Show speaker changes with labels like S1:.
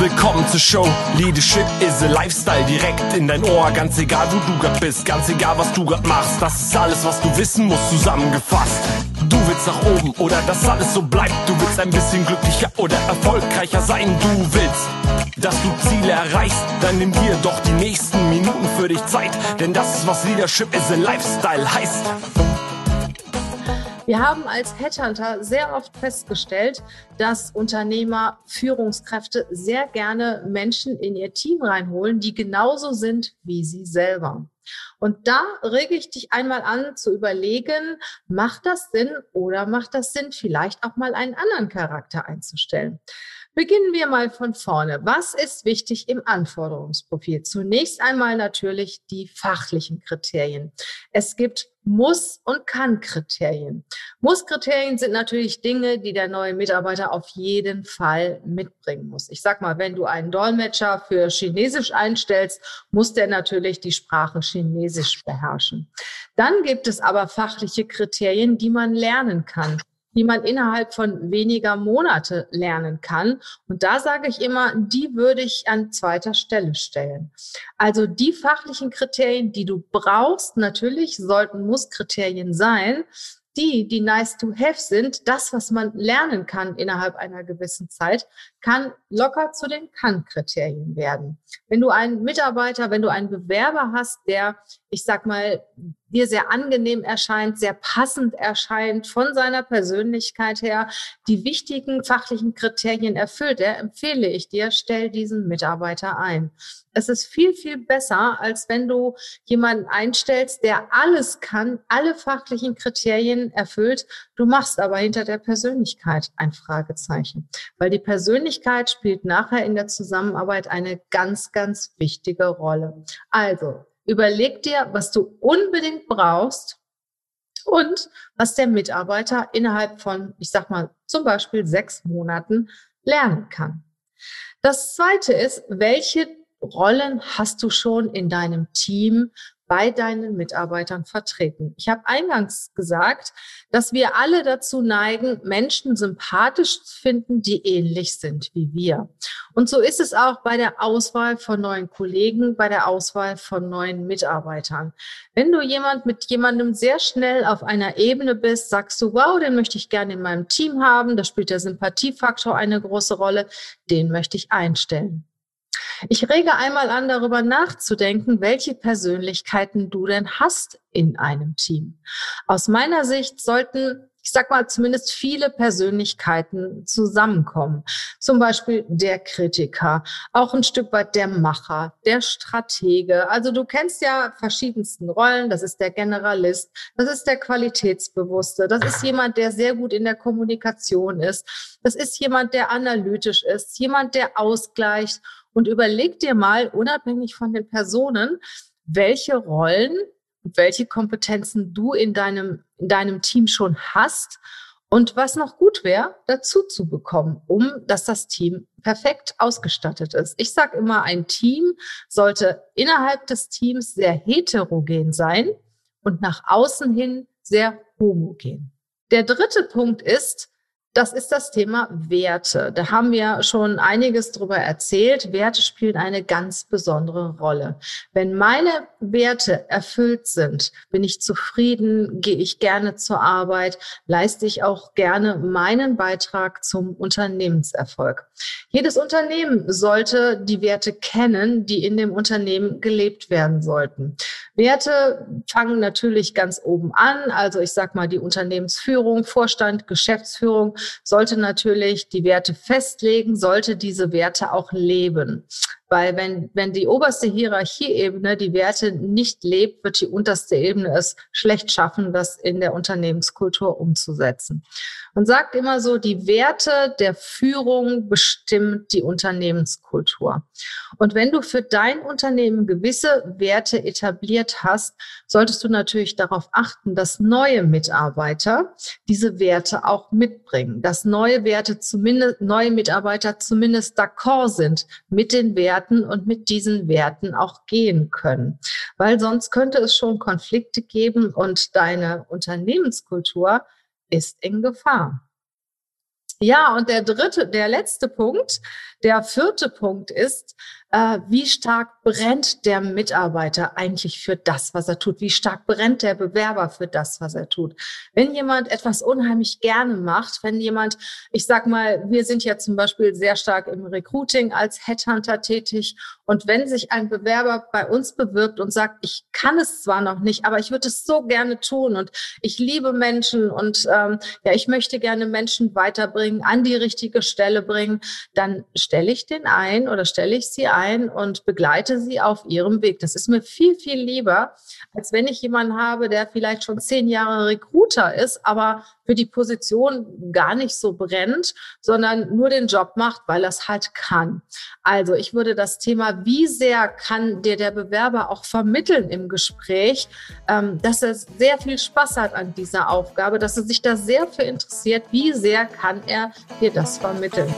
S1: Willkommen zur Show. Leadership is a Lifestyle direkt in dein Ohr. Ganz egal, wo du grad bist, ganz egal, was du grad machst. Das ist alles, was du wissen musst, zusammengefasst. Du willst nach oben oder dass alles so bleibt. Du willst ein bisschen glücklicher oder erfolgreicher sein. Du willst, dass du Ziele erreichst. Dann nimm dir doch die nächsten Minuten für dich Zeit. Denn das ist, was Leadership is a Lifestyle heißt.
S2: Wir haben als Headhunter sehr oft festgestellt, dass Unternehmer, Führungskräfte sehr gerne Menschen in ihr Team reinholen, die genauso sind wie sie selber. Und da rege ich dich einmal an zu überlegen, macht das Sinn oder macht das Sinn, vielleicht auch mal einen anderen Charakter einzustellen? Beginnen wir mal von vorne. Was ist wichtig im Anforderungsprofil? Zunächst einmal natürlich die fachlichen Kriterien. Es gibt muss- und kann-Kriterien. Muss-Kriterien sind natürlich Dinge, die der neue Mitarbeiter auf jeden Fall mitbringen muss. Ich sag mal, wenn du einen Dolmetscher für Chinesisch einstellst, muss der natürlich die Sprache Chinesisch beherrschen. Dann gibt es aber fachliche Kriterien, die man lernen kann die man innerhalb von weniger Monate lernen kann. Und da sage ich immer, die würde ich an zweiter Stelle stellen. Also die fachlichen Kriterien, die du brauchst, natürlich sollten Muss-Kriterien sein, die, die nice to have sind, das, was man lernen kann innerhalb einer gewissen Zeit, kann locker zu den Kann-Kriterien werden. Wenn du einen Mitarbeiter, wenn du einen Bewerber hast, der, ich sag mal, dir sehr angenehm erscheint, sehr passend erscheint von seiner Persönlichkeit her, die wichtigen fachlichen Kriterien erfüllt, der empfehle ich dir, stell diesen Mitarbeiter ein. Es ist viel, viel besser, als wenn du jemanden einstellst, der alles kann, alle fachlichen Kriterien erfüllt. Du machst aber hinter der Persönlichkeit ein Fragezeichen, weil die Persönlichkeit spielt nachher in der Zusammenarbeit eine ganz, ganz wichtige Rolle. Also, überleg dir, was du unbedingt brauchst und was der Mitarbeiter innerhalb von, ich sag mal, zum Beispiel sechs Monaten lernen kann. Das zweite ist, welche Rollen hast du schon in deinem Team bei deinen Mitarbeitern vertreten? Ich habe eingangs gesagt, dass wir alle dazu neigen, Menschen sympathisch zu finden, die ähnlich sind wie wir. Und so ist es auch bei der Auswahl von neuen Kollegen, bei der Auswahl von neuen Mitarbeitern. Wenn du jemand mit jemandem sehr schnell auf einer Ebene bist, sagst du, wow, den möchte ich gerne in meinem Team haben, da spielt der Sympathiefaktor eine große Rolle, den möchte ich einstellen. Ich rege einmal an, darüber nachzudenken, welche Persönlichkeiten du denn hast in einem Team. Aus meiner Sicht sollten ich sag mal, zumindest viele Persönlichkeiten zusammenkommen. Zum Beispiel der Kritiker, auch ein Stück weit der Macher, der Stratege. Also du kennst ja verschiedensten Rollen. Das ist der Generalist, das ist der Qualitätsbewusste, das ist jemand, der sehr gut in der Kommunikation ist. Das ist jemand, der analytisch ist, jemand, der ausgleicht und überleg dir mal, unabhängig von den Personen, welche Rollen und welche Kompetenzen du in deinem, in deinem Team schon hast und was noch gut wäre, dazu zu bekommen, um dass das Team perfekt ausgestattet ist. Ich sage immer, ein Team sollte innerhalb des Teams sehr heterogen sein und nach außen hin sehr homogen. Der dritte Punkt ist, das ist das Thema Werte. Da haben wir schon einiges drüber erzählt. Werte spielen eine ganz besondere Rolle. Wenn meine Werte erfüllt sind, bin ich zufrieden, gehe ich gerne zur Arbeit, leiste ich auch gerne meinen Beitrag zum Unternehmenserfolg. Jedes Unternehmen sollte die Werte kennen, die in dem Unternehmen gelebt werden sollten. Werte fangen natürlich ganz oben an. Also ich sage mal die Unternehmensführung, Vorstand, Geschäftsführung sollte natürlich die Werte festlegen, sollte diese Werte auch leben. Weil wenn, wenn die oberste Hierarchieebene die Werte nicht lebt, wird die unterste Ebene es schlecht schaffen, das in der Unternehmenskultur umzusetzen. Man sagt immer so, die Werte der Führung bestimmt die Unternehmenskultur. Und wenn du für dein Unternehmen gewisse Werte etabliert hast, solltest du natürlich darauf achten, dass neue Mitarbeiter diese Werte auch mitbringen, dass neue Werte zumindest, neue Mitarbeiter zumindest d'accord sind mit den Werten, Werten und mit diesen Werten auch gehen können. Weil sonst könnte es schon Konflikte geben und deine Unternehmenskultur ist in Gefahr. Ja, und der dritte, der letzte Punkt, der vierte Punkt ist, äh, wie stark brennt der Mitarbeiter eigentlich für das, was er tut? Wie stark brennt der Bewerber für das, was er tut? Wenn jemand etwas unheimlich gerne macht, wenn jemand, ich sag mal, wir sind ja zum Beispiel sehr stark im Recruiting als Headhunter tätig und wenn sich ein Bewerber bei uns bewirbt und sagt, ich kann es zwar noch nicht, aber ich würde es so gerne tun und ich liebe Menschen und ähm, ja, ich möchte gerne Menschen weiterbringen, an die richtige Stelle bringen, dann stelle ich den ein oder stelle ich sie ein und begleite sie auf ihrem Weg. Das ist mir viel, viel lieber, als wenn ich jemanden habe, der vielleicht schon zehn Jahre Recruiter ist, aber für die Position gar nicht so brennt, sondern nur den Job macht, weil er es halt kann. Also ich würde das Thema, wie sehr kann dir der Bewerber auch vermitteln im Gespräch, ähm, dass er sehr viel Spaß hat an dieser Aufgabe, dass er sich da sehr für interessiert, wie sehr kann er dir das vermitteln.